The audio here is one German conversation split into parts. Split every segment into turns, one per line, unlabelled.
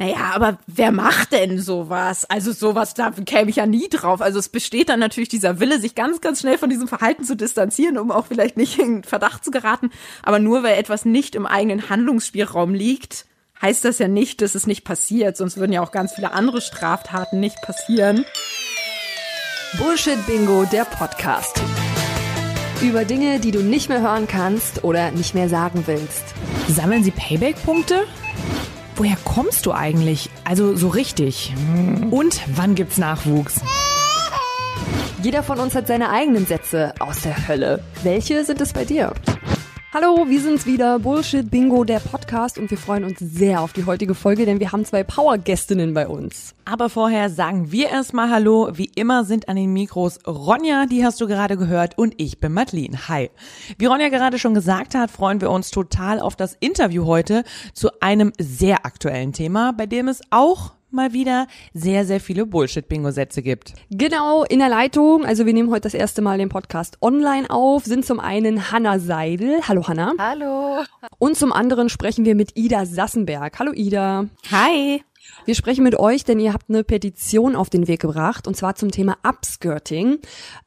Naja, aber wer macht denn sowas? Also sowas, da käme ich ja nie drauf. Also es besteht dann natürlich dieser Wille, sich ganz, ganz schnell von diesem Verhalten zu distanzieren, um auch vielleicht nicht in Verdacht zu geraten. Aber nur weil etwas nicht im eigenen Handlungsspielraum liegt, heißt das ja nicht, dass es nicht passiert. Sonst würden ja auch ganz viele andere Straftaten nicht passieren.
Bullshit Bingo, der Podcast. Über Dinge, die du nicht mehr hören kannst oder nicht mehr sagen willst.
Sammeln Sie Payback-Punkte? Woher kommst du eigentlich? Also so richtig. Und wann gibt's Nachwuchs?
Jeder von uns hat seine eigenen Sätze aus der Hölle. Welche sind es bei dir? Hallo, wir sind's wieder, Bullshit Bingo, der Podcast und wir freuen uns sehr auf die heutige Folge, denn wir haben zwei Power-Gästinnen bei uns.
Aber vorher sagen wir erstmal Hallo. Wie immer sind an den Mikros Ronja, die hast du gerade gehört, und ich bin Madeline. Hi. Wie Ronja gerade schon gesagt hat, freuen wir uns total auf das Interview heute zu einem sehr aktuellen Thema, bei dem es auch mal wieder sehr, sehr viele Bullshit-Bingo-Sätze gibt.
Genau, in der Leitung, also wir nehmen heute das erste Mal den Podcast online auf, sind zum einen Hanna Seidel. Hallo Hanna.
Hallo.
Und zum anderen sprechen wir mit Ida Sassenberg. Hallo Ida.
Hi.
Wir sprechen mit euch, denn ihr habt eine Petition auf den Weg gebracht und zwar zum Thema Upskirting.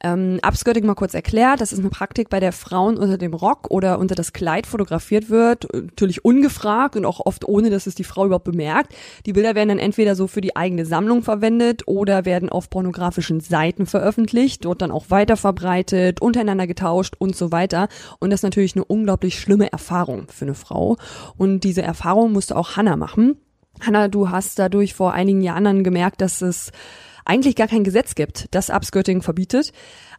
Ähm, Upskirting mal kurz erklärt, das ist eine Praktik, bei der Frauen unter dem Rock oder unter das Kleid fotografiert wird, natürlich ungefragt und auch oft ohne, dass es die Frau überhaupt bemerkt. Die Bilder werden dann entweder so für die eigene Sammlung verwendet oder werden auf pornografischen Seiten veröffentlicht, dort dann auch weiter verbreitet, untereinander getauscht und so weiter. Und das ist natürlich eine unglaublich schlimme Erfahrung für eine Frau. Und diese Erfahrung musste auch Hannah machen. Hanna, du hast dadurch vor einigen Jahren gemerkt, dass es eigentlich gar kein Gesetz gibt, das Upskirting verbietet.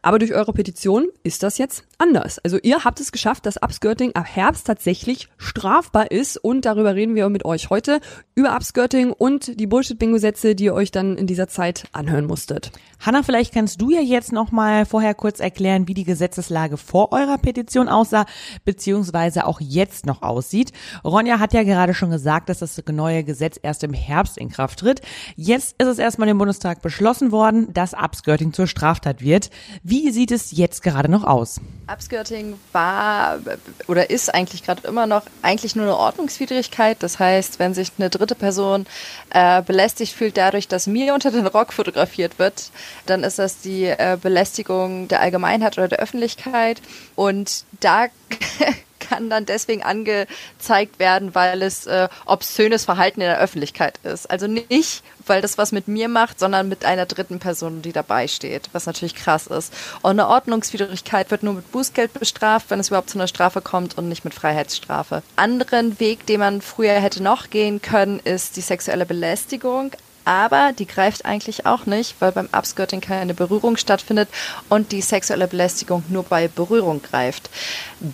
Aber durch eure Petition ist das jetzt anders. Also ihr habt es geschafft, dass Upskirting ab Herbst tatsächlich strafbar ist und darüber reden wir mit euch heute über Upskirting und die Bullshit-Bingo-Sätze, die ihr euch dann in dieser Zeit anhören musstet.
Hanna, vielleicht kannst du ja jetzt noch mal vorher kurz erklären, wie die Gesetzeslage vor eurer Petition aussah, beziehungsweise auch jetzt noch aussieht. Ronja hat ja gerade schon gesagt, dass das neue Gesetz erst im Herbst in Kraft tritt. Jetzt ist es erstmal im Bundestag beschlossen worden, dass Upskirting zur Straftat wird. Wie sieht es jetzt gerade noch aus?
Upskirting war oder ist eigentlich gerade immer noch eigentlich nur eine Ordnungswidrigkeit. Das heißt, wenn sich eine dritte Person äh, belästigt fühlt dadurch, dass mir unter den Rock fotografiert wird, dann ist das die äh, Belästigung der Allgemeinheit oder der Öffentlichkeit. Und da kann dann deswegen angezeigt werden, weil es äh, obszönes Verhalten in der Öffentlichkeit ist. Also nicht, weil das was mit mir macht, sondern mit einer dritten Person, die dabei steht, was natürlich krass ist. Und eine Ordnungswidrigkeit wird nur mit Bußgeld bestraft, wenn es überhaupt zu einer Strafe kommt und nicht mit Freiheitsstrafe. Anderen Weg, den man früher hätte noch gehen können, ist die sexuelle Belästigung aber die greift eigentlich auch nicht, weil beim Upskirting keine Berührung stattfindet und die sexuelle Belästigung nur bei Berührung greift.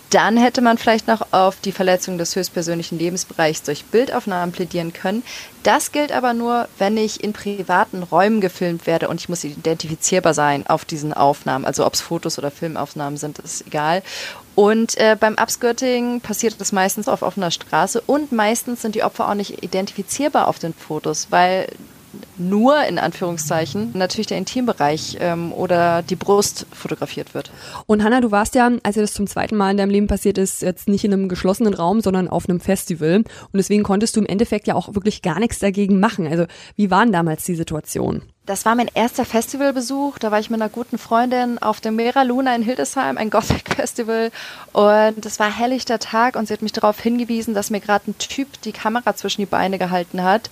Dann hätte man vielleicht noch auf die Verletzung des höchstpersönlichen Lebensbereichs durch Bildaufnahmen plädieren können. Das gilt aber nur, wenn ich in privaten Räumen gefilmt werde und ich muss identifizierbar sein auf diesen Aufnahmen. Also ob es Fotos oder Filmaufnahmen sind, ist egal. Und äh, beim Upskirting passiert das meistens auf offener Straße und meistens sind die Opfer auch nicht identifizierbar auf den Fotos, weil nur in Anführungszeichen natürlich der Intimbereich ähm, oder die Brust fotografiert wird.
Und Hanna, du warst ja, als dir das zum zweiten Mal in deinem Leben passiert ist, jetzt nicht in einem geschlossenen Raum, sondern auf einem Festival. Und deswegen konntest du im Endeffekt ja auch wirklich gar nichts dagegen machen. Also wie waren damals die Situation?
Das war mein erster Festivalbesuch. Da war ich mit einer guten Freundin auf dem Mera Luna in Hildesheim, ein Gothic-Festival. Und es war helllichter Tag und sie hat mich darauf hingewiesen, dass mir gerade ein Typ die Kamera zwischen die Beine gehalten hat.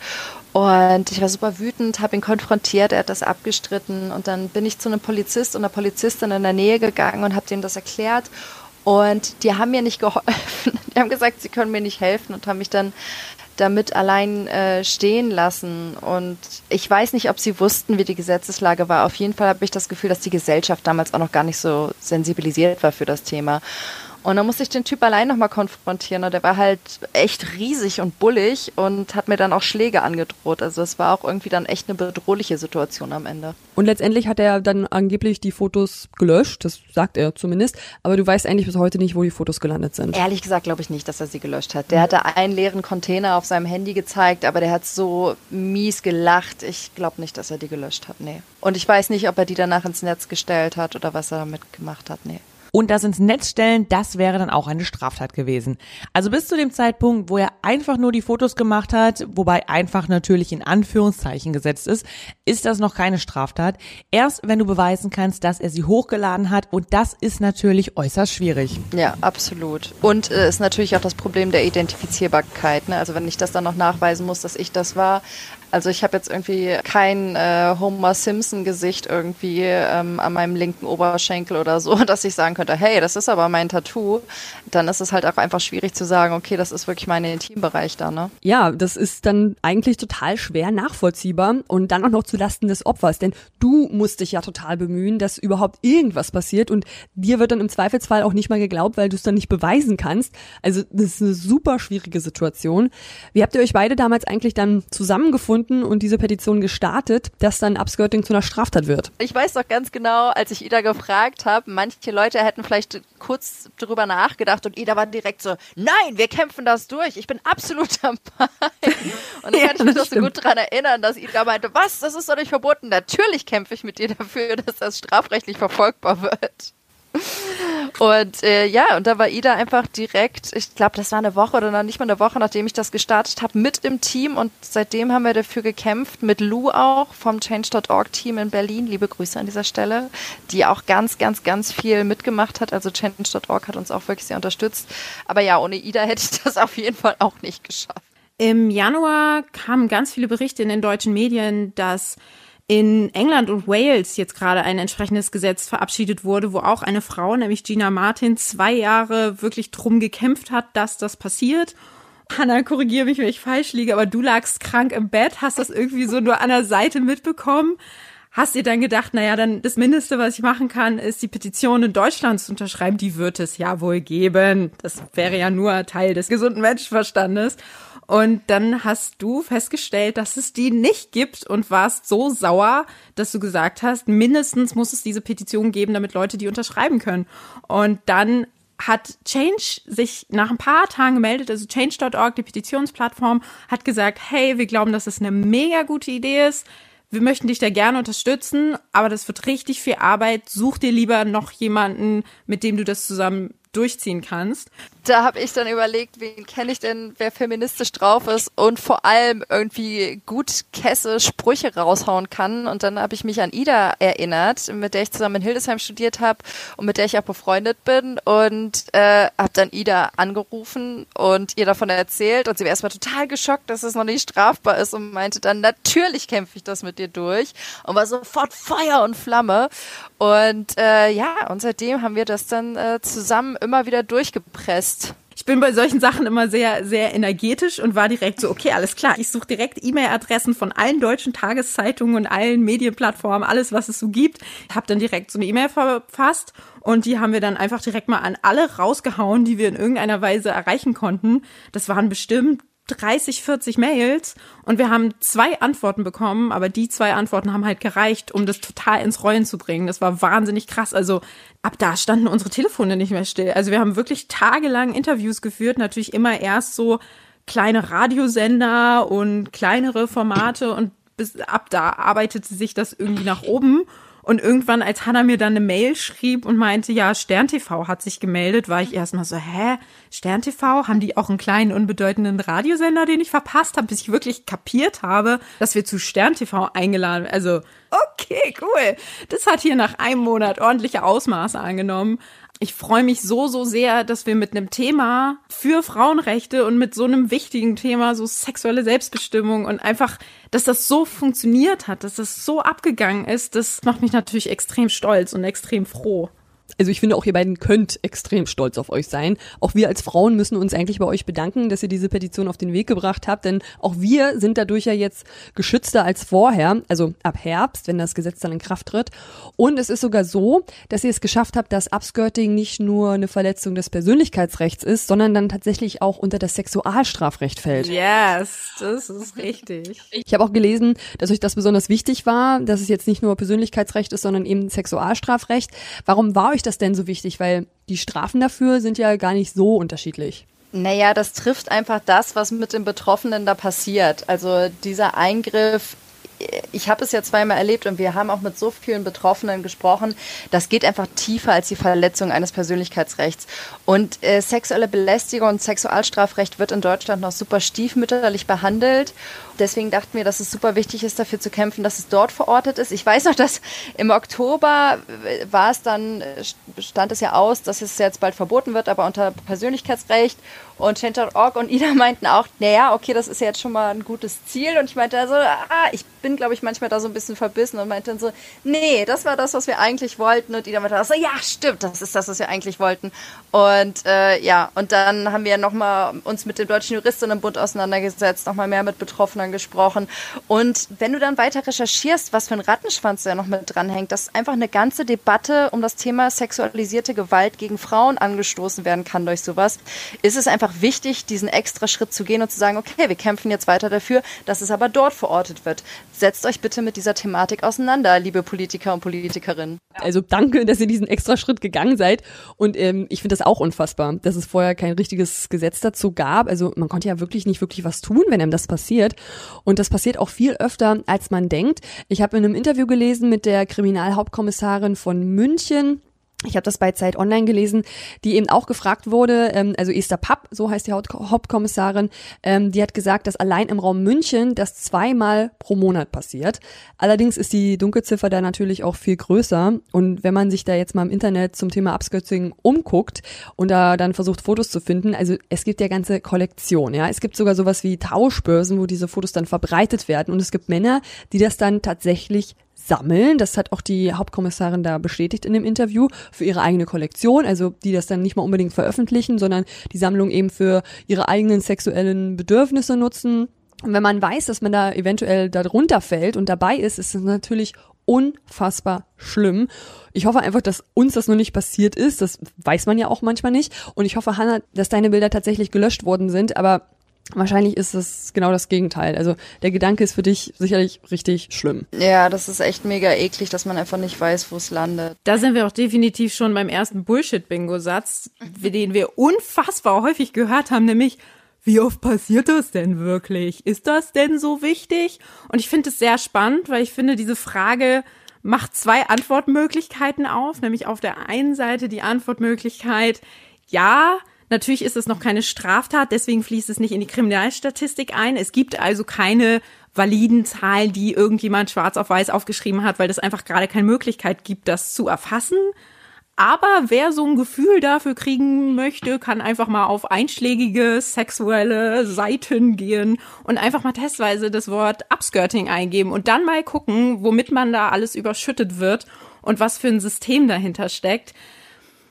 Und ich war super wütend, habe ihn konfrontiert, er hat das abgestritten. Und dann bin ich zu einem Polizist und einer Polizistin in der Nähe gegangen und habe denen das erklärt. Und die haben mir nicht geholfen. Die haben gesagt, sie können mir nicht helfen und haben mich dann damit allein äh, stehen lassen. Und ich weiß nicht, ob sie wussten, wie die Gesetzeslage war. Auf jeden Fall habe ich das Gefühl, dass die Gesellschaft damals auch noch gar nicht so sensibilisiert war für das Thema. Und dann musste ich den Typ allein nochmal konfrontieren und der war halt echt riesig und bullig und hat mir dann auch Schläge angedroht. Also es war auch irgendwie dann echt eine bedrohliche Situation am Ende.
Und letztendlich hat er dann angeblich die Fotos gelöscht, das sagt er zumindest, aber du weißt eigentlich bis heute nicht, wo die Fotos gelandet sind.
Ehrlich gesagt glaube ich nicht, dass er sie gelöscht hat. Der hatte einen leeren Container auf seinem Handy gezeigt, aber der hat so mies gelacht. Ich glaube nicht, dass er die gelöscht hat, nee. Und ich weiß nicht, ob er die danach ins Netz gestellt hat oder was er damit gemacht hat, nee.
Und das ins Netz stellen, das wäre dann auch eine Straftat gewesen. Also bis zu dem Zeitpunkt, wo er einfach nur die Fotos gemacht hat, wobei einfach natürlich in Anführungszeichen gesetzt ist, ist das noch keine Straftat. Erst wenn du beweisen kannst, dass er sie hochgeladen hat und das ist natürlich äußerst schwierig.
Ja, absolut. Und äh, ist natürlich auch das Problem der Identifizierbarkeit. Ne? Also wenn ich das dann noch nachweisen muss, dass ich das war, also ich habe jetzt irgendwie kein äh, Homer Simpson Gesicht irgendwie ähm, an meinem linken Oberschenkel oder so, dass ich sagen könnte, hey, das ist aber mein Tattoo. Dann ist es halt auch einfach schwierig zu sagen, okay, das ist wirklich mein Intimbereich da, ne?
Ja, das ist dann eigentlich total schwer nachvollziehbar und dann auch noch zu Lasten des Opfers, denn du musst dich ja total bemühen, dass überhaupt irgendwas passiert und dir wird dann im Zweifelsfall auch nicht mal geglaubt, weil du es dann nicht beweisen kannst. Also das ist eine super schwierige Situation. Wie habt ihr euch beide damals eigentlich dann zusammengefunden? Gefunden und diese Petition gestartet, dass dann Upskirting zu einer Straftat wird.
Ich weiß doch ganz genau, als ich Ida gefragt habe, manche Leute hätten vielleicht kurz darüber nachgedacht und Ida war direkt so, nein, wir kämpfen das durch, ich bin absolut dabei. Und dann ja, kann ich mich doch so gut daran erinnern, dass Ida meinte, was, das ist doch nicht verboten. Natürlich kämpfe ich mit dir dafür, dass das strafrechtlich verfolgbar wird. Und äh, ja, und da war Ida einfach direkt, ich glaube, das war eine Woche oder noch nicht mal eine Woche, nachdem ich das gestartet habe, mit im Team. Und seitdem haben wir dafür gekämpft, mit Lou auch vom Change.org-Team in Berlin. Liebe Grüße an dieser Stelle, die auch ganz, ganz, ganz viel mitgemacht hat. Also Change.org hat uns auch wirklich sehr unterstützt. Aber ja, ohne Ida hätte ich das auf jeden Fall auch nicht geschafft.
Im Januar kamen ganz viele Berichte in den deutschen Medien, dass in England und Wales jetzt gerade ein entsprechendes Gesetz verabschiedet wurde, wo auch eine Frau, nämlich Gina Martin, zwei Jahre wirklich drum gekämpft hat, dass das passiert. Hanna, korrigiere mich, wenn ich falsch liege, aber du lagst krank im Bett, hast das irgendwie so nur an der Seite mitbekommen. Hast dir dann gedacht, naja, dann das Mindeste, was ich machen kann, ist die Petition in Deutschland zu unterschreiben. Die wird es ja wohl geben. Das wäre ja nur Teil des gesunden Menschenverstandes. Und dann hast du festgestellt, dass es die nicht gibt und warst so sauer, dass du gesagt hast, mindestens muss es diese Petition geben, damit Leute die unterschreiben können. Und dann hat Change sich nach ein paar Tagen gemeldet, also Change.org, die Petitionsplattform, hat gesagt, hey, wir glauben, dass es eine mega gute Idee ist. Wir möchten dich da gerne unterstützen, aber das wird richtig viel Arbeit. Such dir lieber noch jemanden, mit dem du das zusammen durchziehen kannst
da habe ich dann überlegt, wen kenne ich denn, wer feministisch drauf ist und vor allem irgendwie gut Kesse Sprüche raushauen kann. Und dann habe ich mich an Ida erinnert, mit der ich zusammen in Hildesheim studiert habe und mit der ich auch befreundet bin. Und äh, habe dann Ida angerufen und ihr davon erzählt. Und sie war erstmal total geschockt, dass es noch nicht strafbar ist und meinte dann, natürlich kämpfe ich das mit dir durch. Und war sofort Feuer und Flamme. Und äh, ja, und seitdem haben wir das dann äh, zusammen immer wieder durchgepresst
ich bin bei solchen Sachen immer sehr, sehr energetisch und war direkt so, okay, alles klar. Ich suche direkt E-Mail-Adressen von allen deutschen Tageszeitungen und allen Medienplattformen, alles, was es so gibt. Habe dann direkt so eine E-Mail verfasst und die haben wir dann einfach direkt mal an alle rausgehauen, die wir in irgendeiner Weise erreichen konnten. Das waren bestimmt 30, 40 Mails und wir haben zwei Antworten bekommen, aber die zwei Antworten haben halt gereicht, um das total ins Rollen zu bringen. Das war wahnsinnig krass. Also ab da standen unsere Telefone nicht mehr still. Also wir haben wirklich tagelang Interviews geführt, natürlich immer erst so kleine Radiosender und kleinere Formate und bis ab da arbeitete sich das irgendwie nach oben. Und irgendwann, als Hannah mir dann eine Mail schrieb und meinte, ja, Stern TV hat sich gemeldet, war ich erstmal so, hä? Stern TV? Haben die auch einen kleinen, unbedeutenden Radiosender, den ich verpasst habe, bis ich wirklich kapiert habe, dass wir zu Stern TV eingeladen Also, okay, cool. Das hat hier nach einem Monat ordentliche Ausmaße angenommen ich freue mich so, so sehr, dass wir mit einem Thema für Frauenrechte und mit so einem wichtigen Thema, so sexuelle Selbstbestimmung und einfach, dass das so funktioniert hat, dass das so abgegangen ist, das macht mich natürlich extrem stolz und extrem froh.
Also ich finde auch ihr beiden könnt extrem stolz auf euch sein. Auch wir als Frauen müssen uns eigentlich bei euch bedanken, dass ihr diese Petition auf den Weg gebracht habt, denn auch wir sind dadurch ja jetzt geschützter als vorher, also ab Herbst, wenn das Gesetz dann in Kraft tritt. Und es ist sogar so, dass ihr es geschafft habt, dass Upskirting nicht nur eine Verletzung des Persönlichkeitsrechts ist, sondern dann tatsächlich auch unter das Sexualstrafrecht fällt.
Yes, das ist richtig.
Ich habe auch gelesen, dass euch das besonders wichtig war, dass es jetzt nicht nur Persönlichkeitsrecht ist, sondern eben Sexualstrafrecht. Warum war euch euch das denn so wichtig? Weil die Strafen dafür sind ja gar nicht so unterschiedlich.
Naja, das trifft einfach das, was mit den Betroffenen da passiert. Also dieser Eingriff Ich habe es ja zweimal erlebt und wir haben auch mit so vielen Betroffenen gesprochen. Das geht einfach tiefer als die Verletzung eines Persönlichkeitsrechts. Und äh, sexuelle Belästigung und Sexualstrafrecht wird in Deutschland noch super stiefmütterlich behandelt. Deswegen dachten wir, dass es super wichtig ist, dafür zu kämpfen, dass es dort verortet ist. Ich weiß noch, dass im Oktober äh, war es dann, äh, stand es ja aus, dass es jetzt bald verboten wird, aber unter Persönlichkeitsrecht und Change.org und Ida meinten auch, naja, okay, das ist ja jetzt schon mal ein gutes Ziel. Und ich meinte also, ah, ich bin, glaube ich, manchmal da so ein bisschen verbissen und meinte dann so, nee, das war das, was wir eigentlich wollten. Und Ida meinte so, ja, stimmt, das ist das, was wir eigentlich wollten. Und äh, ja, und dann haben wir nochmal uns mit dem Deutschen Juristinnenbund auseinandergesetzt, nochmal mehr mit Betroffenen gesprochen. Und wenn du dann weiter recherchierst, was für ein Rattenschwanz da noch mit dranhängt, dass einfach eine ganze Debatte um das Thema sexualisierte Gewalt gegen Frauen angestoßen werden kann durch sowas, ist es einfach wichtig, diesen extra Schritt zu gehen und zu sagen, okay, wir kämpfen jetzt weiter dafür, dass es aber dort verortet wird. Setzt euch bitte mit dieser Thematik auseinander, liebe Politiker und Politikerinnen.
Also danke, dass ihr diesen extra Schritt gegangen seid. Und ähm, ich finde das auch unfassbar, dass es vorher kein richtiges Gesetz dazu gab. Also man konnte ja wirklich nicht wirklich was tun, wenn einem das passiert. Und das passiert auch viel öfter, als man denkt. Ich habe in einem Interview gelesen mit der Kriminalhauptkommissarin von München, ich habe das bei Zeit Online gelesen, die eben auch gefragt wurde, ähm, also Esther Papp, so heißt die Hauptkommissarin, ähm, die hat gesagt, dass allein im Raum München das zweimal pro Monat passiert. Allerdings ist die Dunkelziffer da natürlich auch viel größer. Und wenn man sich da jetzt mal im Internet zum Thema Upskirting umguckt und da dann versucht, Fotos zu finden, also es gibt ja ganze Kollektionen, ja. Es gibt sogar sowas wie Tauschbörsen, wo diese Fotos dann verbreitet werden. Und es gibt Männer, die das dann tatsächlich sammeln. Das hat auch die Hauptkommissarin da bestätigt in dem Interview für ihre eigene Kollektion, also die das dann nicht mal unbedingt veröffentlichen, sondern die Sammlung eben für ihre eigenen sexuellen Bedürfnisse nutzen. Und wenn man weiß, dass man da eventuell darunter fällt und dabei ist, ist es natürlich unfassbar schlimm. Ich hoffe einfach, dass uns das noch nicht passiert ist. Das weiß man ja auch manchmal nicht. Und ich hoffe, Hannah, dass deine Bilder tatsächlich gelöscht worden sind. Aber Wahrscheinlich ist es genau das Gegenteil. Also der Gedanke ist für dich sicherlich richtig schlimm.
Ja, das ist echt mega eklig, dass man einfach nicht weiß, wo es landet.
Da sind wir auch definitiv schon beim ersten Bullshit-Bingo-Satz, den wir unfassbar häufig gehört haben, nämlich wie oft passiert das denn wirklich? Ist das denn so wichtig? Und ich finde es sehr spannend, weil ich finde, diese Frage macht zwei Antwortmöglichkeiten auf, nämlich auf der einen Seite die Antwortmöglichkeit, ja, Natürlich ist es noch keine Straftat, deswegen fließt es nicht in die Kriminalstatistik ein. Es gibt also keine validen Zahlen, die irgendjemand schwarz auf weiß aufgeschrieben hat, weil es einfach gerade keine Möglichkeit gibt, das zu erfassen. Aber wer so ein Gefühl dafür kriegen möchte, kann einfach mal auf einschlägige sexuelle Seiten gehen und einfach mal testweise das Wort Upskirting eingeben und dann mal gucken, womit man da alles überschüttet wird und was für ein System dahinter steckt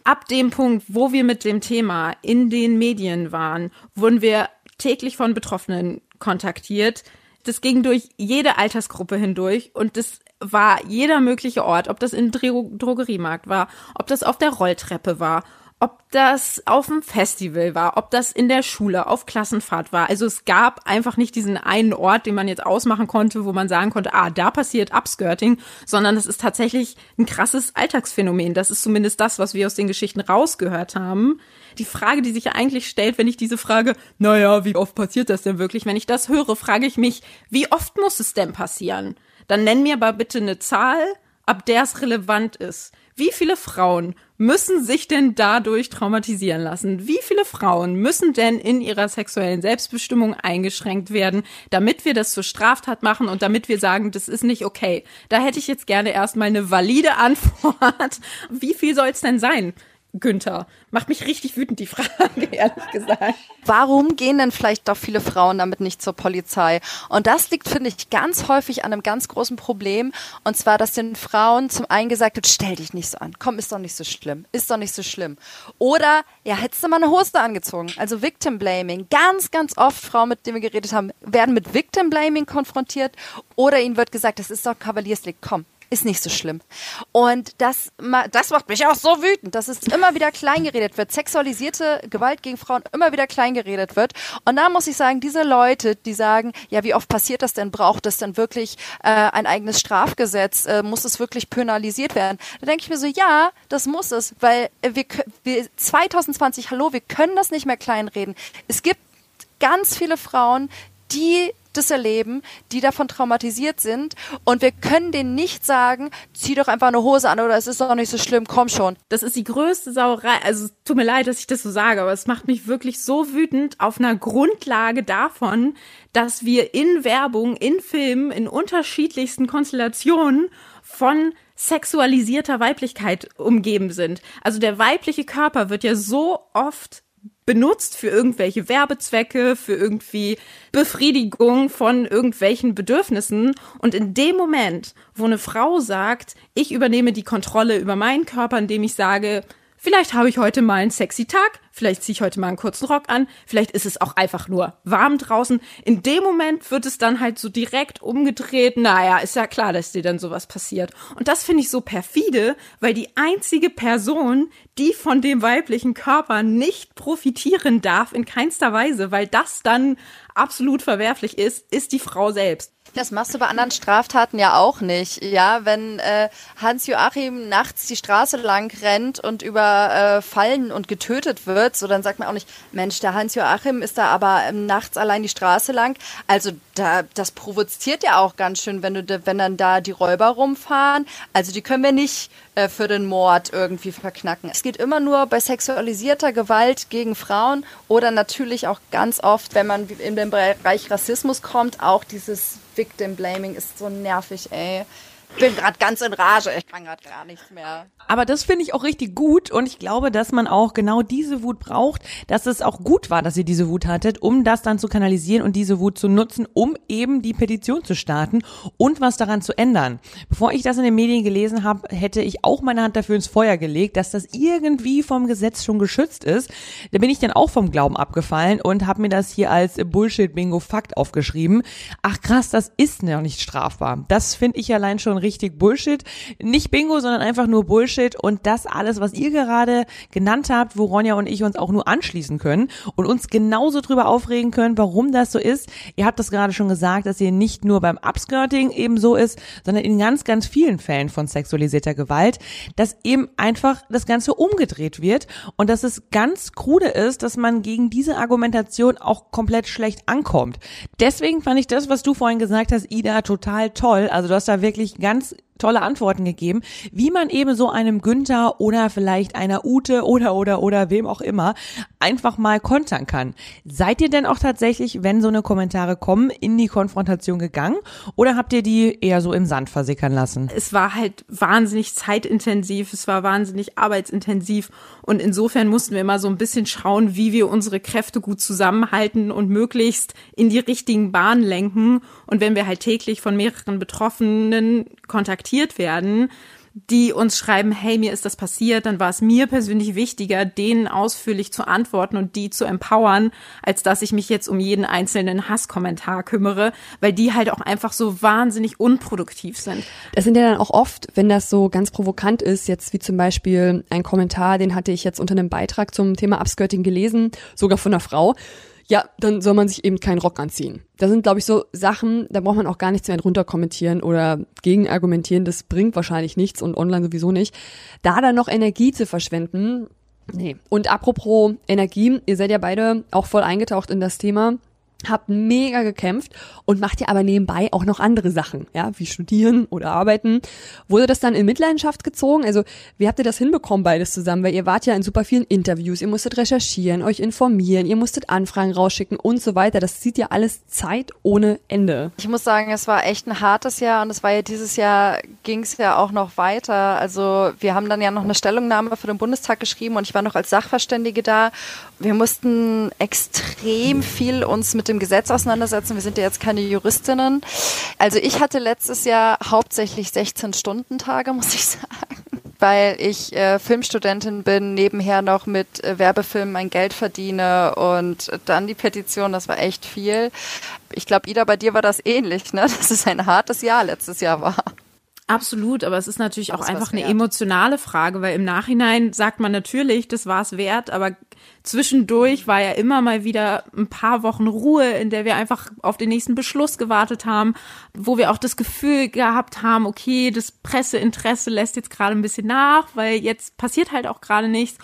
ab dem Punkt, wo wir mit dem Thema in den Medien waren, wurden wir täglich von Betroffenen kontaktiert. Das ging durch jede Altersgruppe hindurch und das war jeder mögliche Ort, ob das im Dro Drogeriemarkt war, ob das auf der Rolltreppe war, ob das auf dem Festival war, ob das in der Schule auf Klassenfahrt war. Also es gab einfach nicht diesen einen Ort, den man jetzt ausmachen konnte, wo man sagen konnte, ah, da passiert Upskirting, sondern es ist tatsächlich ein krasses Alltagsphänomen. Das ist zumindest das, was wir aus den Geschichten rausgehört haben. Die Frage, die sich eigentlich stellt, wenn ich diese Frage, naja, wie oft passiert das denn wirklich? Wenn ich das höre, frage ich mich, wie oft muss es denn passieren? Dann nenn mir aber bitte eine Zahl, ab der es relevant ist. Wie viele Frauen müssen sich denn dadurch traumatisieren lassen? Wie viele Frauen müssen denn in ihrer sexuellen Selbstbestimmung eingeschränkt werden, damit wir das zur Straftat machen und damit wir sagen, das ist nicht okay? Da hätte ich jetzt gerne erstmal eine valide Antwort. Wie viel soll es denn sein? Günther. Macht mich richtig wütend, die Frage, ehrlich gesagt.
Warum gehen denn vielleicht doch viele Frauen damit nicht zur Polizei? Und das liegt, finde ich, ganz häufig an einem ganz großen Problem. Und zwar, dass den Frauen zum einen gesagt wird, stell dich nicht so an. Komm, ist doch nicht so schlimm. Ist doch nicht so schlimm. Oder, ja, hättest du mal eine Hose angezogen. Also Victim Blaming. Ganz, ganz oft Frauen, mit denen wir geredet haben, werden mit Victim Blaming konfrontiert. Oder ihnen wird gesagt, das ist doch Kavaliersdelikt. Komm, ist nicht so schlimm. Und das, das macht mich auch so wütend, dass es immer wieder kleingeredet wird. Sexualisierte Gewalt gegen Frauen immer wieder kleingeredet wird. Und da muss ich sagen, diese Leute, die sagen, ja, wie oft passiert das denn? Braucht es denn wirklich äh, ein eigenes Strafgesetz? Äh, muss es wirklich penalisiert werden? Da denke ich mir so, ja, das muss es, weil wir, wir 2020, hallo, wir können das nicht mehr kleinreden. Es gibt ganz viele Frauen, die das erleben, die davon traumatisiert sind und wir können denen nicht sagen, zieh doch einfach eine Hose an oder es ist doch nicht so schlimm, komm schon.
Das ist die größte Sauerei. Also tut mir leid, dass ich das so sage, aber es macht mich wirklich so wütend auf einer Grundlage davon, dass wir in Werbung, in Filmen, in unterschiedlichsten Konstellationen von sexualisierter Weiblichkeit umgeben sind. Also der weibliche Körper wird ja so oft benutzt für irgendwelche Werbezwecke, für irgendwie Befriedigung von irgendwelchen Bedürfnissen. Und in dem Moment, wo eine Frau sagt, ich übernehme die Kontrolle über meinen Körper, indem ich sage, Vielleicht habe ich heute mal einen sexy Tag, vielleicht ziehe ich heute mal einen kurzen Rock an, vielleicht ist es auch einfach nur warm draußen. In dem Moment wird es dann halt so direkt umgedreht. Naja, ist ja klar, dass dir dann sowas passiert. Und das finde ich so perfide, weil die einzige Person, die von dem weiblichen Körper nicht profitieren darf, in keinster Weise, weil das dann absolut verwerflich ist, ist die Frau selbst.
Das machst du bei anderen Straftaten ja auch nicht. Ja, wenn äh, Hans-Joachim nachts die Straße lang rennt und überfallen äh, und getötet wird, so dann sagt man auch nicht, Mensch, der Hans-Joachim ist da aber ähm, nachts allein die Straße lang. Also da, das provoziert ja auch ganz schön, wenn du, wenn dann da die Räuber rumfahren. Also die können wir nicht äh, für den Mord irgendwie verknacken. Es geht immer nur bei sexualisierter Gewalt gegen Frauen oder natürlich auch ganz oft, wenn man in den Bereich Rassismus kommt, auch dieses Victim Blaming ist so nervig, ey bin gerade ganz in Rage, ich kann gerade gar nichts mehr.
Aber das finde ich auch richtig gut und ich glaube, dass man auch genau diese Wut braucht, dass es auch gut war, dass ihr diese Wut hattet, um das dann zu kanalisieren und diese Wut zu nutzen, um eben die Petition zu starten und was daran zu ändern. Bevor ich das in den Medien gelesen habe, hätte ich auch meine Hand dafür ins Feuer gelegt, dass das irgendwie vom Gesetz schon geschützt ist. Da bin ich dann auch vom Glauben abgefallen und habe mir das hier als Bullshit-Bingo-Fakt aufgeschrieben. Ach krass, das ist noch nicht strafbar. Das finde ich allein schon richtig Bullshit. Nicht Bingo, sondern einfach nur Bullshit. Und das alles, was ihr gerade genannt habt, wo Ronja und ich uns auch nur anschließen können und uns genauso drüber aufregen können, warum das so ist. Ihr habt das gerade schon gesagt, dass ihr nicht nur beim Upskirting eben so ist, sondern in ganz, ganz vielen Fällen von sexualisierter Gewalt, dass eben einfach das Ganze umgedreht wird und dass es ganz krude ist, dass man gegen diese Argumentation auch komplett schlecht ankommt. Deswegen fand ich das, was du vorhin gesagt hast, Ida, total toll. Also du hast da wirklich ganz tolle Antworten gegeben, wie man eben so einem Günther oder vielleicht einer Ute oder oder oder wem auch immer einfach mal kontern kann. Seid ihr denn auch tatsächlich, wenn so eine Kommentare kommen, in die Konfrontation gegangen oder habt ihr die eher so im Sand versickern lassen?
Es war halt wahnsinnig zeitintensiv, es war wahnsinnig arbeitsintensiv und insofern mussten wir immer so ein bisschen schauen, wie wir unsere Kräfte gut zusammenhalten und möglichst in die richtigen Bahnen lenken. Und wenn wir halt täglich von mehreren Betroffenen kontaktiert werden, die uns schreiben, hey, mir ist das passiert, dann war es mir persönlich wichtiger, denen ausführlich zu antworten und die zu empowern, als dass ich mich jetzt um jeden einzelnen Hasskommentar kümmere, weil die halt auch einfach so wahnsinnig unproduktiv sind.
Das sind ja dann auch oft, wenn das so ganz provokant ist, jetzt wie zum Beispiel ein Kommentar, den hatte ich jetzt unter einem Beitrag zum Thema Upskirting gelesen, sogar von einer Frau, ja, dann soll man sich eben keinen Rock anziehen. Das sind, glaube ich, so Sachen, da braucht man auch gar nichts mehr drunter kommentieren oder gegen argumentieren. Das bringt wahrscheinlich nichts und online sowieso nicht. Da dann noch Energie zu verschwenden, nee. Und apropos Energie, ihr seid ja beide auch voll eingetaucht in das Thema habt mega gekämpft und macht ja aber nebenbei auch noch andere Sachen, ja, wie studieren oder arbeiten. Wurde das dann in Mitleidenschaft gezogen? Also, wie habt ihr das hinbekommen beides zusammen? Weil ihr wart ja in super vielen Interviews, ihr musstet recherchieren, euch informieren, ihr musstet Anfragen rausschicken und so weiter. Das zieht ja alles Zeit ohne Ende.
Ich muss sagen, es war echt ein hartes Jahr und es war ja dieses Jahr ging es ja auch noch weiter. Also, wir haben dann ja noch eine Stellungnahme für den Bundestag geschrieben und ich war noch als Sachverständige da. Wir mussten extrem viel uns mit dem Gesetz auseinandersetzen. Wir sind ja jetzt keine Juristinnen. Also ich hatte letztes Jahr hauptsächlich 16-Stunden-Tage, muss ich sagen weil ich äh, Filmstudentin bin, nebenher noch mit äh, Werbefilmen mein Geld verdiene und dann die Petition, das war echt viel. Ich glaube, Ida, bei dir war das ähnlich, ne? Dass es ein hartes Jahr letztes Jahr war.
Absolut, aber es ist natürlich auch einfach eine emotionale Frage, weil im Nachhinein sagt man natürlich, das war es wert, aber zwischendurch war ja immer mal wieder ein paar Wochen Ruhe, in der wir einfach auf den nächsten Beschluss gewartet haben, wo wir auch das Gefühl gehabt haben, okay, das Presseinteresse lässt jetzt gerade ein bisschen nach, weil jetzt passiert halt auch gerade nichts.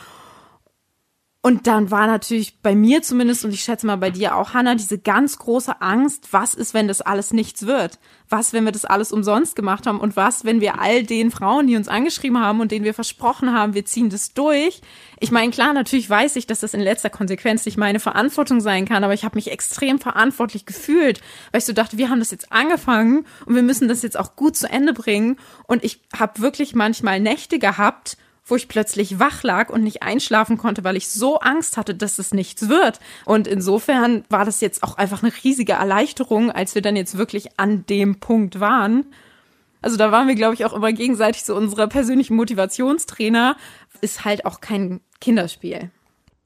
Und dann war natürlich bei mir zumindest und ich schätze mal bei dir auch, Hannah, diese ganz große Angst, was ist, wenn das alles nichts wird? Was, wenn wir das alles umsonst gemacht haben? Und was, wenn wir all den Frauen, die uns angeschrieben haben und denen wir versprochen haben, wir ziehen das durch? Ich meine, klar, natürlich weiß ich, dass das in letzter Konsequenz nicht meine Verantwortung sein kann, aber ich habe mich extrem verantwortlich gefühlt, weil ich so dachte, wir haben das jetzt angefangen und wir müssen das jetzt auch gut zu Ende bringen. Und ich habe wirklich manchmal Nächte gehabt, wo ich plötzlich wach lag und nicht einschlafen konnte, weil ich so Angst hatte, dass es nichts wird. Und insofern war das jetzt auch einfach eine riesige Erleichterung, als wir dann jetzt wirklich an dem Punkt waren. Also da waren wir, glaube ich, auch immer gegenseitig so unsere persönlichen Motivationstrainer. Ist halt auch kein Kinderspiel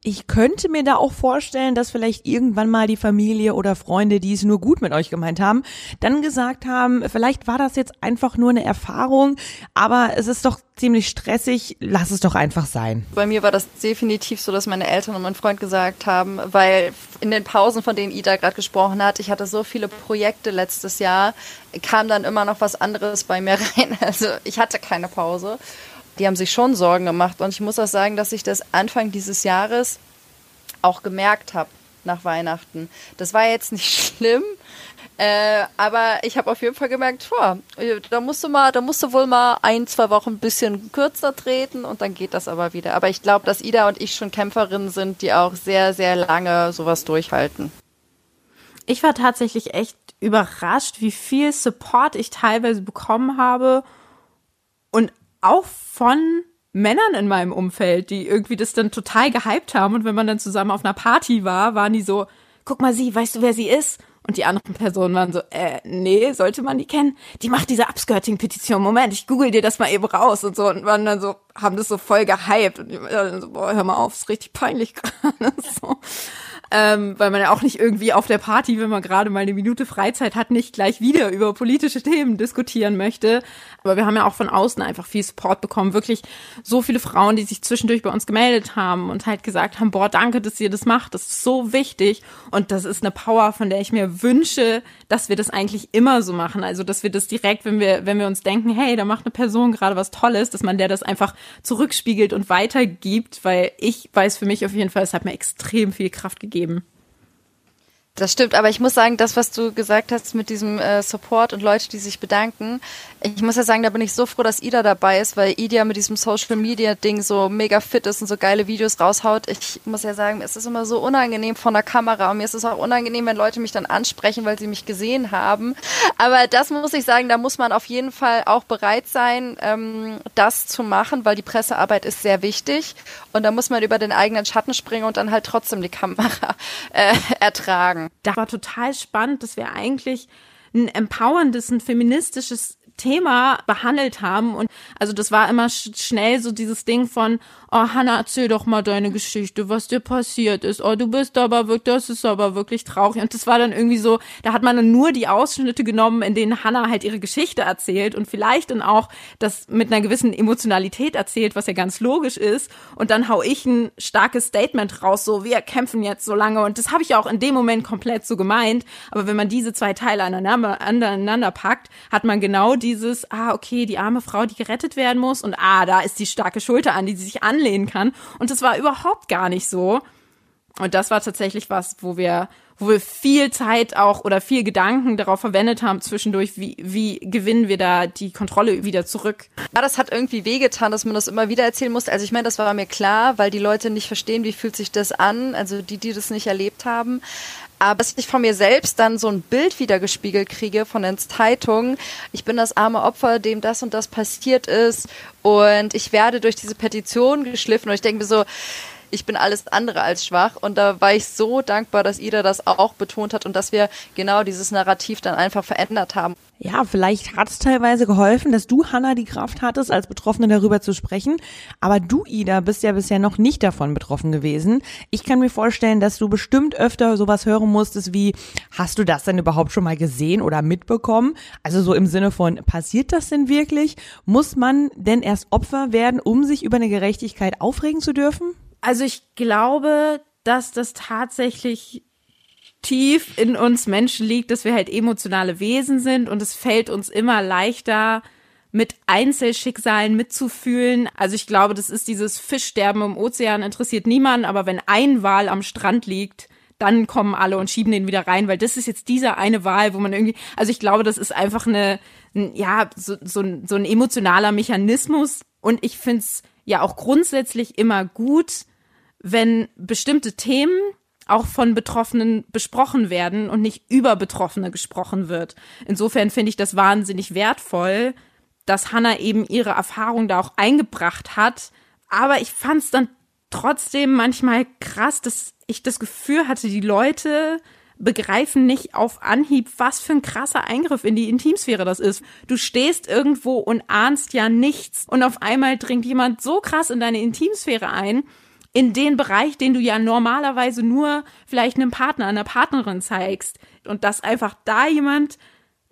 ich könnte mir da auch vorstellen, dass vielleicht irgendwann mal die Familie oder Freunde, die es nur gut mit euch gemeint haben, dann gesagt haben, vielleicht war das jetzt einfach nur eine Erfahrung, aber es ist doch ziemlich stressig, lass es doch einfach sein.
Bei mir war das definitiv so, dass meine Eltern und mein Freund gesagt haben, weil in den Pausen, von denen Ida gerade gesprochen hat, ich hatte so viele Projekte letztes Jahr, kam dann immer noch was anderes bei mir rein. Also ich hatte keine Pause die haben sich schon Sorgen gemacht. Und ich muss auch sagen, dass ich das Anfang dieses Jahres auch gemerkt habe nach Weihnachten. Das war jetzt nicht schlimm, äh, aber ich habe auf jeden Fall gemerkt, boah, da musst du mal, da musst du wohl mal ein, zwei Wochen ein bisschen kürzer treten und dann geht das aber wieder. Aber ich glaube, dass Ida und ich schon Kämpferinnen sind, die auch sehr, sehr lange sowas durchhalten.
Ich war tatsächlich echt überrascht, wie viel Support ich teilweise bekommen habe und auch von Männern in meinem Umfeld, die irgendwie das dann total gehypt haben. Und wenn man dann zusammen auf einer Party war, waren die so, guck mal sie, weißt du, wer sie ist? Und die anderen Personen waren so, äh, nee, sollte man die kennen? Die macht diese Upskirting-Petition. Moment, ich google dir das mal eben raus und so. Und waren dann so, haben das so voll gehypt. Und die waren dann so, boah, hör mal auf, ist richtig peinlich gerade. so ähm, weil man ja auch nicht irgendwie auf der Party, wenn man gerade mal eine Minute Freizeit hat, nicht gleich wieder über politische Themen diskutieren möchte. Aber wir haben ja auch von außen einfach viel Support bekommen. Wirklich so viele Frauen, die sich zwischendurch bei uns gemeldet haben und halt gesagt haben, boah, danke, dass ihr das macht. Das ist so wichtig. Und das ist eine Power, von der ich mir wünsche, dass wir das eigentlich immer so machen. Also, dass wir das direkt, wenn wir, wenn wir uns denken, hey, da macht eine Person gerade was Tolles, dass man der das einfach zurückspiegelt und weitergibt, weil ich weiß für mich auf jeden Fall, es hat mir extrem viel Kraft gegeben geben.
Das stimmt, aber ich muss sagen, das, was du gesagt hast mit diesem äh, Support und Leute, die sich bedanken, ich muss ja sagen, da bin ich so froh, dass Ida dabei ist, weil Ida mit diesem Social Media Ding so mega fit ist und so geile Videos raushaut. Ich muss ja sagen, es ist immer so unangenehm vor der Kamera und mir ist es auch unangenehm, wenn Leute mich dann ansprechen, weil sie mich gesehen haben. Aber das muss ich sagen, da muss man auf jeden Fall auch bereit sein, ähm, das zu machen, weil die Pressearbeit ist sehr wichtig und da muss man über den eigenen Schatten springen und dann halt trotzdem die Kamera äh, ertragen.
Das war total spannend, dass wir eigentlich ein empowerndes, ein feministisches Thema behandelt haben. Und also das war immer sch schnell so dieses Ding von, oh Hannah, erzähl doch mal deine Geschichte, was dir passiert ist. Oh, du bist aber wirklich, das ist aber wirklich traurig. Und das war dann irgendwie so, da hat man dann nur die Ausschnitte genommen, in denen Hannah halt ihre Geschichte erzählt und vielleicht dann auch das mit einer gewissen Emotionalität erzählt, was ja ganz logisch ist. Und dann hau ich ein starkes Statement raus, so wir kämpfen jetzt so lange. Und das habe ich auch in dem Moment komplett so gemeint. Aber wenn man diese zwei Teile aneinander, aneinander packt, hat man genau die dieses, ah, okay, die arme Frau, die gerettet werden muss und ah, da ist die starke Schulter an, die sie sich anlehnen kann. Und das war überhaupt gar nicht so. Und das war tatsächlich was, wo wir, wo wir viel Zeit auch oder viel Gedanken darauf verwendet haben zwischendurch, wie, wie gewinnen wir da die Kontrolle wieder zurück.
Ja, das hat irgendwie wehgetan, dass man das immer wieder erzählen musste. Also ich meine, das war mir klar, weil die Leute nicht verstehen, wie fühlt sich das an, also die, die das nicht erlebt haben. Aber dass ich von mir selbst dann so ein Bild wieder gespiegelt kriege von den Zeitungen, ich bin das arme Opfer, dem das und das passiert ist und ich werde durch diese Petition geschliffen und ich denke mir so, ich bin alles andere als schwach. Und da war ich so dankbar, dass Ida das auch betont hat und dass wir genau dieses Narrativ dann einfach verändert haben.
Ja, vielleicht hat es teilweise geholfen, dass du, Hanna, die Kraft hattest, als Betroffene darüber zu sprechen. Aber du, Ida, bist ja bisher noch nicht davon betroffen gewesen. Ich kann mir vorstellen, dass du bestimmt öfter sowas hören musstest wie, hast du das denn überhaupt schon mal gesehen oder mitbekommen? Also so im Sinne von, passiert das denn wirklich? Muss man denn erst Opfer werden, um sich über eine Gerechtigkeit aufregen zu dürfen?
Also ich glaube, dass das tatsächlich tief in uns Menschen liegt, dass wir halt emotionale Wesen sind und es fällt uns immer leichter, mit Einzelschicksalen mitzufühlen. Also ich glaube, das ist dieses Fischsterben im Ozean interessiert niemanden, aber wenn ein Wal am Strand liegt, dann kommen alle und schieben den wieder rein, weil das ist jetzt dieser eine Wahl, wo man irgendwie, also ich glaube, das ist einfach eine, ja, so, so, so ein emotionaler Mechanismus und ich find's ja auch grundsätzlich immer gut, wenn bestimmte Themen auch von Betroffenen besprochen werden und nicht über Betroffene gesprochen wird. Insofern finde ich das wahnsinnig wertvoll, dass Hannah eben ihre Erfahrung da auch eingebracht hat. Aber ich fand es dann trotzdem manchmal krass, dass ich das Gefühl hatte, die Leute begreifen nicht auf Anhieb, was für ein krasser Eingriff in die Intimsphäre das ist. Du stehst irgendwo und ahnst ja nichts und auf einmal dringt jemand so krass in deine Intimsphäre ein, in den Bereich, den du ja normalerweise nur vielleicht einem Partner, einer Partnerin zeigst und dass einfach da jemand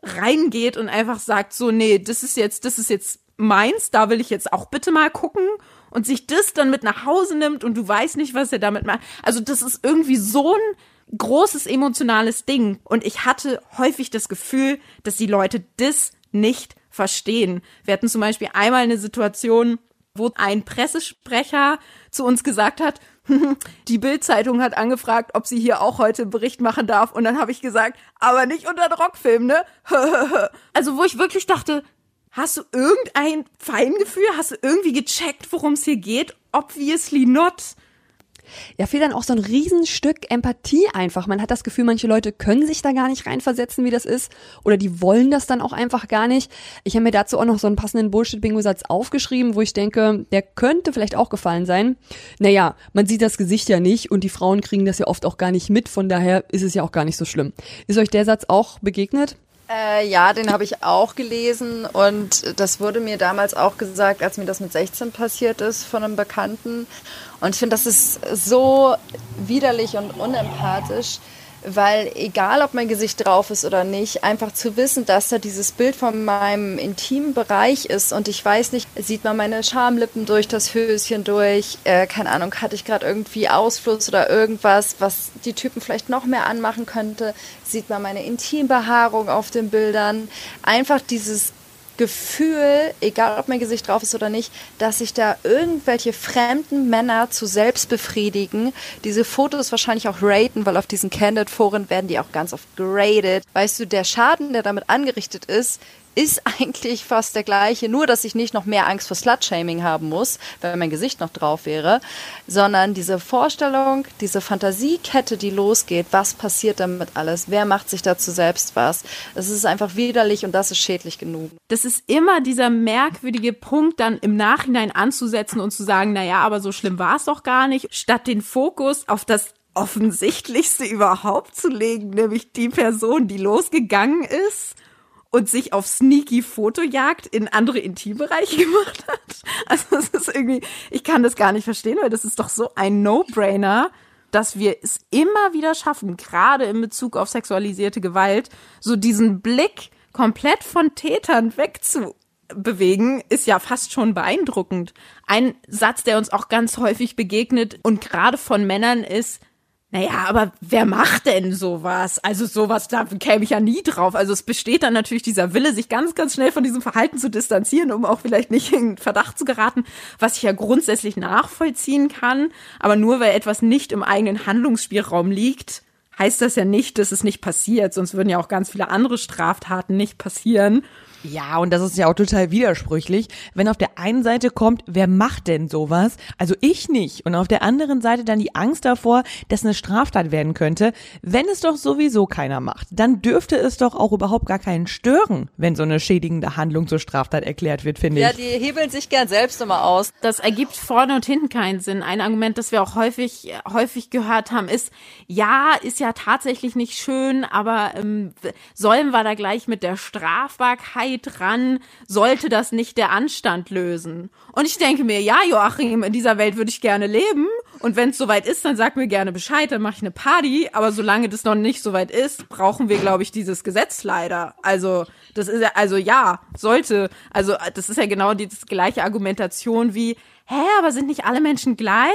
reingeht und einfach sagt so, nee, das ist jetzt, das ist jetzt meins, da will ich jetzt auch bitte mal gucken und sich das dann mit nach Hause nimmt und du weißt nicht, was er damit macht. Also das ist irgendwie so ein großes emotionales Ding und ich hatte häufig das Gefühl, dass die Leute das nicht verstehen. Wir hatten zum Beispiel einmal eine Situation, wo ein Pressesprecher zu uns gesagt hat, die Bildzeitung hat angefragt, ob sie hier auch heute einen Bericht machen darf. Und dann habe ich gesagt, aber nicht unter den Rockfilm, ne? also wo ich wirklich dachte, hast du irgendein Feingefühl? Hast du irgendwie gecheckt, worum es hier geht? Obviously not.
Ja, fehlt dann auch so ein Riesenstück Empathie einfach. Man hat das Gefühl, manche Leute können sich da gar nicht reinversetzen, wie das ist. Oder die wollen das dann auch einfach gar nicht. Ich habe mir dazu auch noch so einen passenden Bullshit-Bingo-Satz aufgeschrieben, wo ich denke, der könnte vielleicht auch gefallen sein. Naja, man sieht das Gesicht ja nicht und die Frauen kriegen das ja oft auch gar nicht mit. Von daher ist es ja auch gar nicht so schlimm. Ist euch der Satz auch begegnet?
Äh, ja, den habe ich auch gelesen und das wurde mir damals auch gesagt, als mir das mit 16 passiert ist von einem Bekannten. Und ich finde, das ist so widerlich und unempathisch, weil egal, ob mein Gesicht drauf ist oder nicht, einfach zu wissen, dass da dieses Bild von meinem intimen Bereich ist und ich weiß nicht, sieht man meine Schamlippen durch das Höschen durch, äh, keine Ahnung, hatte ich gerade irgendwie Ausfluss oder irgendwas, was die Typen vielleicht noch mehr anmachen könnte, sieht man meine Intimbehaarung auf den Bildern, einfach dieses Gefühl, egal ob mein Gesicht drauf ist oder nicht, dass sich da irgendwelche fremden Männer zu selbst befriedigen, diese Fotos wahrscheinlich auch raten, weil auf diesen Candid-Foren werden die auch ganz oft graded. Weißt du, der Schaden, der damit angerichtet ist, ist eigentlich fast der gleiche, nur dass ich nicht noch mehr Angst vor Slut-Shaming haben muss, weil mein Gesicht noch drauf wäre, sondern diese Vorstellung, diese Fantasiekette, die losgeht, was passiert damit alles, wer macht sich dazu selbst was, das ist einfach widerlich und das ist schädlich genug.
Das ist immer dieser merkwürdige Punkt, dann im Nachhinein anzusetzen und zu sagen, na ja, aber so schlimm war es doch gar nicht, statt den Fokus auf das offensichtlichste überhaupt zu legen, nämlich die Person, die losgegangen ist und sich auf sneaky Fotojagd in andere Intimbereiche gemacht hat. Also es ist irgendwie, ich kann das gar nicht verstehen, weil das ist doch so ein No-Brainer, dass wir es immer wieder schaffen, gerade in Bezug auf sexualisierte Gewalt, so diesen Blick komplett von Tätern wegzubewegen, ist ja fast schon beeindruckend. Ein Satz, der uns auch ganz häufig begegnet und gerade von Männern ist, naja, aber wer macht denn sowas? Also sowas, da käme ich ja nie drauf. Also es besteht dann natürlich dieser Wille, sich ganz, ganz schnell von diesem Verhalten zu distanzieren, um auch vielleicht nicht in Verdacht zu geraten, was ich ja grundsätzlich nachvollziehen kann. Aber nur weil etwas nicht im eigenen Handlungsspielraum liegt, heißt das ja nicht, dass es nicht passiert. Sonst würden ja auch ganz viele andere Straftaten nicht passieren.
Ja, und das ist ja auch total widersprüchlich, wenn auf der einen Seite kommt, wer macht denn sowas? Also ich nicht. Und auf der anderen Seite dann die Angst davor, dass eine Straftat werden könnte. Wenn es doch sowieso keiner macht, dann dürfte es doch auch überhaupt gar keinen stören, wenn so eine schädigende Handlung zur Straftat erklärt wird, finde
ich.
Ja,
die hebeln sich gern selbst immer aus.
Das ergibt vorne und hinten keinen Sinn. Ein Argument, das wir auch häufig, häufig gehört haben, ist, ja, ist ja tatsächlich nicht schön, aber ähm, sollen wir da gleich mit der Strafbarkeit dran, sollte das nicht der Anstand lösen. Und ich denke mir, ja, Joachim, in dieser Welt würde ich gerne leben. Und wenn es soweit ist, dann sag mir gerne Bescheid, dann mache ich eine Party. Aber solange das noch nicht soweit ist, brauchen wir, glaube ich, dieses Gesetz leider. Also, das ist ja, also ja, sollte. Also, das ist ja genau die gleiche Argumentation wie, hä, aber sind nicht alle Menschen gleich,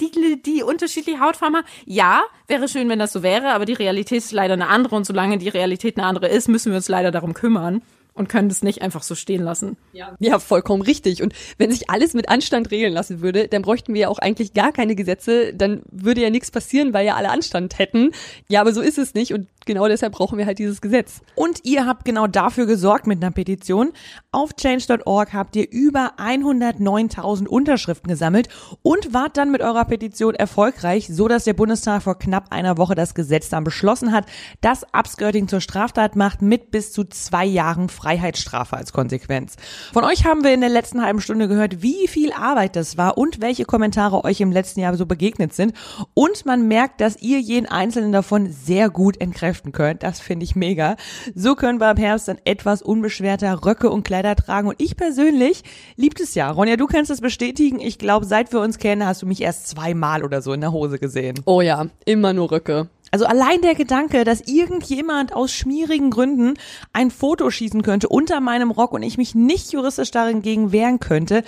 die, die unterschiedliche Hautfarben? Ja, wäre schön, wenn das so wäre, aber die Realität ist leider eine andere und solange die Realität eine andere ist, müssen wir uns leider darum kümmern. Und können das nicht einfach so stehen lassen.
Ja. ja, vollkommen richtig. Und wenn sich alles mit Anstand regeln lassen würde, dann bräuchten wir ja auch eigentlich gar keine Gesetze, dann würde ja nichts passieren, weil ja alle Anstand hätten. Ja, aber so ist es nicht und genau deshalb brauchen wir halt dieses Gesetz.
Und ihr habt genau dafür gesorgt mit einer Petition. Auf change.org habt ihr über 109.000 Unterschriften gesammelt und wart dann mit eurer Petition erfolgreich, so dass der Bundestag vor knapp einer Woche das Gesetz dann beschlossen hat, das Upskirting zur Straftat macht mit bis zu zwei Jahren Freiheitsstrafe als Konsequenz. Von euch haben wir in der letzten halben Stunde gehört, wie viel Arbeit das war und welche Kommentare euch im letzten Jahr so begegnet sind. Und man merkt, dass ihr jeden einzelnen davon sehr gut entkräften könnt. Das finde ich mega. So können wir im Herbst dann etwas unbeschwerter Röcke und Kleider tragen. Und ich persönlich liebt es ja. Ronja, du kannst das bestätigen. Ich glaube, seit wir uns kennen, hast du mich erst zweimal oder so in der Hose gesehen.
Oh ja, immer nur Röcke.
Also allein der Gedanke, dass irgendjemand aus schmierigen Gründen ein Foto schießen könnte unter meinem Rock und ich mich nicht juristisch dagegen wehren könnte,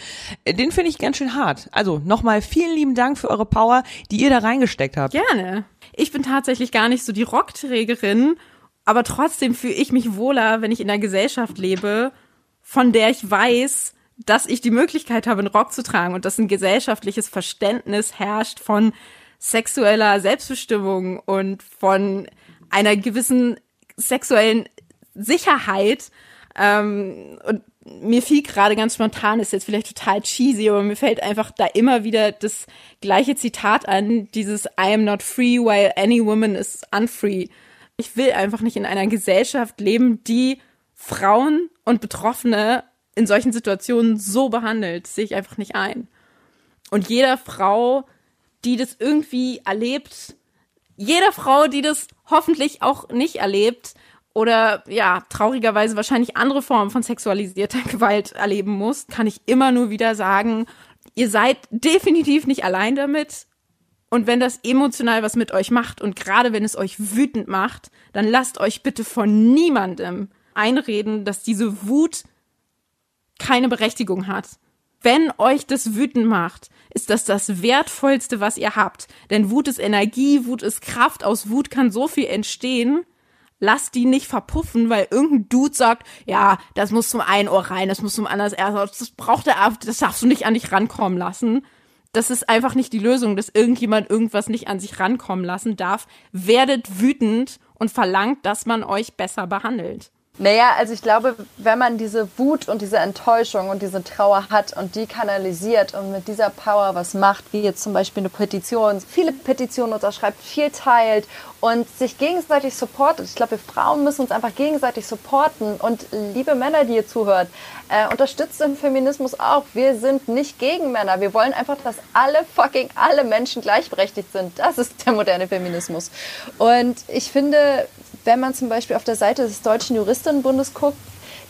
den finde ich ganz schön hart. Also nochmal vielen lieben Dank für eure Power, die ihr da reingesteckt habt.
Gerne. Ich bin tatsächlich gar nicht so die Rockträgerin, aber trotzdem fühle ich mich wohler, wenn ich in einer Gesellschaft lebe, von der ich weiß, dass ich die Möglichkeit habe, einen Rock zu tragen und dass ein gesellschaftliches Verständnis herrscht von sexueller Selbstbestimmung und von einer gewissen sexuellen Sicherheit. Ähm, und mir fiel gerade ganz spontan, ist jetzt vielleicht total cheesy, aber mir fällt einfach da immer wieder das gleiche Zitat an, dieses I am not free while any woman is unfree. Ich will einfach nicht in einer Gesellschaft leben, die Frauen und Betroffene in solchen Situationen so behandelt. Das sehe ich einfach nicht ein. Und jeder Frau die das irgendwie erlebt, jeder Frau, die das hoffentlich auch nicht erlebt oder ja, traurigerweise wahrscheinlich andere Formen von sexualisierter Gewalt erleben muss, kann ich immer nur wieder sagen, ihr seid definitiv nicht allein damit. Und wenn das emotional was mit euch macht und gerade wenn es euch wütend macht, dann lasst euch bitte von niemandem einreden, dass diese Wut keine Berechtigung hat. Wenn euch das wütend macht, ist das das Wertvollste, was ihr habt. Denn Wut ist Energie, Wut ist Kraft, aus Wut kann so viel entstehen. Lasst die nicht verpuffen, weil irgendein Dude sagt, ja, das muss zum einen Ohr rein, das muss zum anderen erst, das braucht er ab, das darfst du nicht an dich rankommen lassen. Das ist einfach nicht die Lösung, dass irgendjemand irgendwas nicht an sich rankommen lassen darf. Werdet wütend und verlangt, dass man euch besser behandelt.
Naja, also ich glaube, wenn man diese Wut und diese Enttäuschung und diese Trauer hat und die kanalisiert und mit dieser Power was macht, wie jetzt zum Beispiel eine Petition, viele Petitionen unterschreibt, viel teilt und sich gegenseitig supportet. Ich glaube, wir Frauen müssen uns einfach gegenseitig supporten. Und liebe Männer, die ihr zuhört, äh, unterstützt den Feminismus auch. Wir sind nicht gegen Männer. Wir wollen einfach, dass alle fucking alle Menschen gleichberechtigt sind. Das ist der moderne Feminismus. Und ich finde, wenn man zum Beispiel auf der Seite des Deutschen Juristinnenbundes guckt,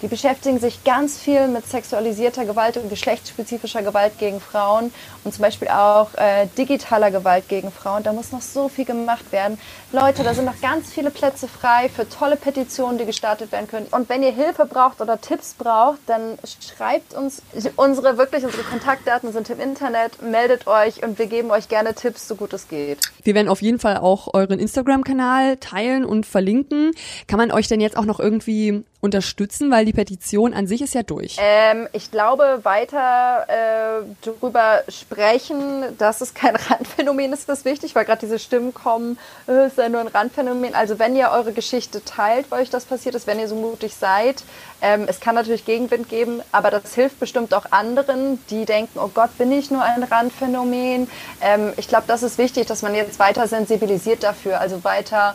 die beschäftigen sich ganz viel mit sexualisierter Gewalt und geschlechtsspezifischer Gewalt gegen Frauen und zum Beispiel auch äh, digitaler Gewalt gegen Frauen. Da muss noch so viel gemacht werden. Leute, da sind noch ganz viele Plätze frei für tolle Petitionen, die gestartet werden können. Und wenn ihr Hilfe braucht oder Tipps braucht, dann schreibt uns unsere wirklich unsere Kontaktdaten sind im Internet. Meldet euch und wir geben euch gerne Tipps, so gut es geht.
Wir werden auf jeden Fall auch euren Instagram-Kanal teilen und verlinken. Kann man euch denn jetzt auch noch irgendwie unterstützen, weil die Petition an sich ist ja durch.
Ähm, ich glaube, weiter äh, darüber sprechen, dass es kein Randphänomen ist, das wichtig, weil gerade diese Stimmen kommen, äh, ist ja nur ein Randphänomen. Also wenn ihr eure Geschichte teilt, weil euch das passiert ist, wenn ihr so mutig seid, ähm, es kann natürlich Gegenwind geben, aber das hilft bestimmt auch anderen, die denken, oh Gott, bin ich nur ein Randphänomen. Ähm, ich glaube, das ist wichtig, dass man jetzt weiter sensibilisiert dafür, also weiter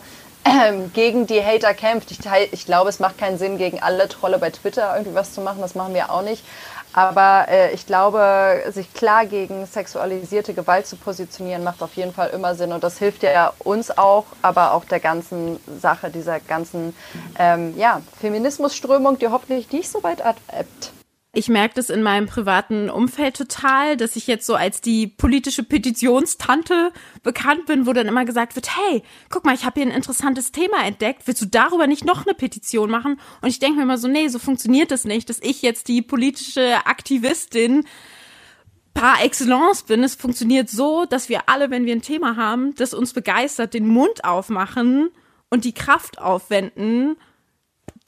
gegen die Hater kämpft. Ich, ich, glaube, es macht keinen Sinn, gegen alle Trolle bei Twitter irgendwie was zu machen. Das machen wir auch nicht. Aber äh, ich glaube, sich klar gegen sexualisierte Gewalt zu positionieren, macht auf jeden Fall immer Sinn. Und das hilft ja uns auch, aber auch der ganzen Sache, dieser ganzen ähm, ja, Feminismusströmung, die hoffentlich nicht so weit abebbt.
Ich merke das in meinem privaten Umfeld total, dass ich jetzt so als die politische Petitionstante bekannt bin, wo dann immer gesagt wird, hey, guck mal, ich habe hier ein interessantes Thema entdeckt, willst du darüber nicht noch eine Petition machen? Und ich denke mir immer so, nee, so funktioniert das nicht, dass ich jetzt die politische Aktivistin par excellence bin. Es funktioniert so, dass wir alle, wenn wir ein Thema haben, das uns begeistert, den Mund aufmachen und die Kraft aufwenden,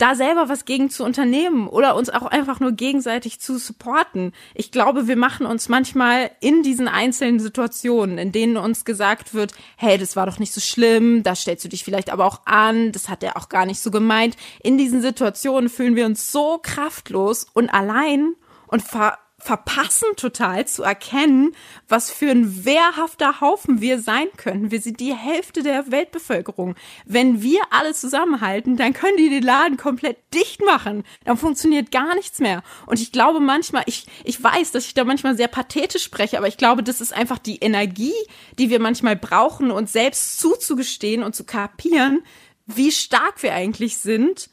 da selber was gegen zu unternehmen oder uns auch einfach nur gegenseitig zu supporten. Ich glaube, wir machen uns manchmal in diesen einzelnen Situationen, in denen uns gesagt wird, hey, das war doch nicht so schlimm, da stellst du dich vielleicht aber auch an, das hat er auch gar nicht so gemeint. In diesen Situationen fühlen wir uns so kraftlos und allein und ver verpassen total zu erkennen, was für ein wehrhafter Haufen wir sein können. Wir sind die Hälfte der Weltbevölkerung. Wenn wir alle zusammenhalten, dann können die den Laden komplett dicht machen. Dann funktioniert gar nichts mehr. Und ich glaube manchmal, ich, ich weiß, dass ich da manchmal sehr pathetisch spreche, aber ich glaube, das ist einfach die Energie, die wir manchmal brauchen, uns selbst zuzugestehen und zu kapieren, wie stark wir eigentlich sind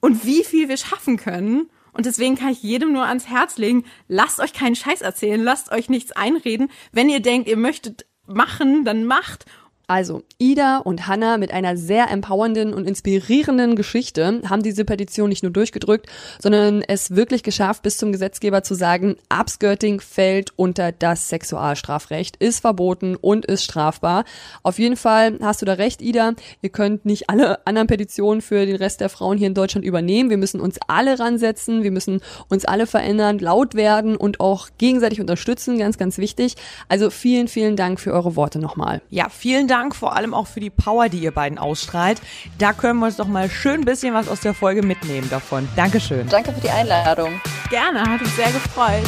und wie viel wir schaffen können und deswegen kann ich jedem nur ans Herz legen, lasst euch keinen Scheiß erzählen, lasst euch nichts einreden. Wenn ihr denkt, ihr möchtet machen, dann macht
also, Ida und Hannah mit einer sehr empowernden und inspirierenden Geschichte haben diese Petition nicht nur durchgedrückt, sondern es wirklich geschafft, bis zum Gesetzgeber zu sagen, Upskirting fällt unter das Sexualstrafrecht, ist verboten und ist strafbar. Auf jeden Fall hast du da recht, Ida. Ihr könnt nicht alle anderen Petitionen für den Rest der Frauen hier in Deutschland übernehmen. Wir müssen uns alle ransetzen, wir müssen uns alle verändern, laut werden und auch gegenseitig unterstützen, ganz, ganz wichtig. Also vielen, vielen Dank für eure Worte nochmal.
Ja, vielen Dank Dank vor allem auch für die Power, die ihr beiden ausstrahlt. Da können wir uns doch mal schön ein bisschen was aus der Folge mitnehmen davon. Dankeschön.
Danke für die Einladung.
Gerne, hat uns sehr gefreut.